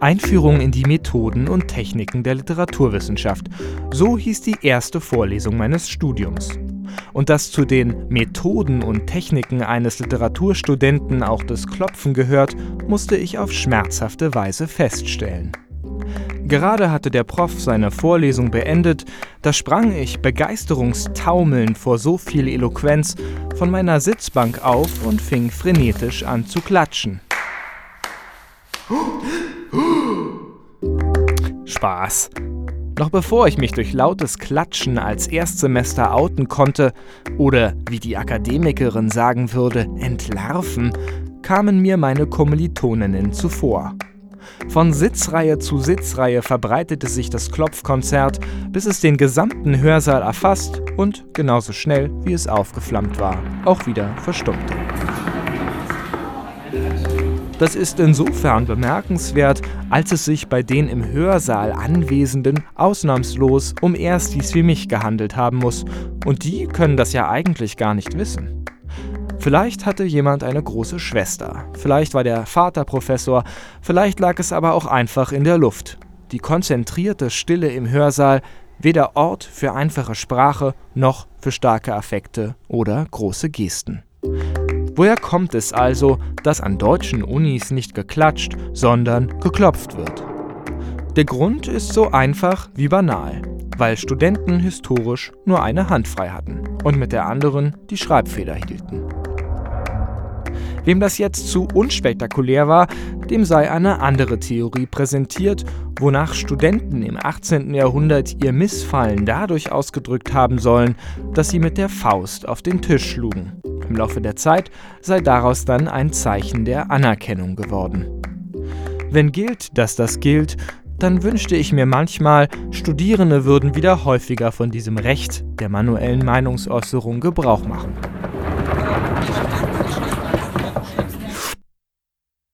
Einführung in die Methoden und Techniken der Literaturwissenschaft. So hieß die erste Vorlesung meines Studiums. Und dass zu den Methoden und Techniken eines Literaturstudenten auch das Klopfen gehört, musste ich auf schmerzhafte Weise feststellen. Gerade hatte der Prof seine Vorlesung beendet, da sprang ich begeisterungstaumelnd vor so viel Eloquenz von meiner Sitzbank auf und fing frenetisch an zu klatschen. Spaß. Noch bevor ich mich durch lautes Klatschen als Erstsemester outen konnte oder, wie die Akademikerin sagen würde, entlarven, kamen mir meine Kommilitoninnen zuvor. Von Sitzreihe zu Sitzreihe verbreitete sich das Klopfkonzert, bis es den gesamten Hörsaal erfasst und genauso schnell, wie es aufgeflammt war, auch wieder verstummte. Das ist insofern bemerkenswert, als es sich bei den im Hörsaal Anwesenden ausnahmslos um Erstis wie mich gehandelt haben muss, und die können das ja eigentlich gar nicht wissen. Vielleicht hatte jemand eine große Schwester, vielleicht war der Vater Professor, vielleicht lag es aber auch einfach in der Luft. Die konzentrierte Stille im Hörsaal, weder Ort für einfache Sprache noch für starke Affekte oder große Gesten. Woher kommt es also, dass an deutschen Unis nicht geklatscht, sondern geklopft wird? Der Grund ist so einfach wie banal, weil Studenten historisch nur eine Hand frei hatten und mit der anderen die Schreibfeder hielten. Wem das jetzt zu unspektakulär war, dem sei eine andere Theorie präsentiert, wonach Studenten im 18. Jahrhundert ihr Missfallen dadurch ausgedrückt haben sollen, dass sie mit der Faust auf den Tisch schlugen. Im Laufe der Zeit sei daraus dann ein Zeichen der Anerkennung geworden. Wenn gilt, dass das gilt, dann wünschte ich mir manchmal, Studierende würden wieder häufiger von diesem Recht der manuellen Meinungsäußerung Gebrauch machen.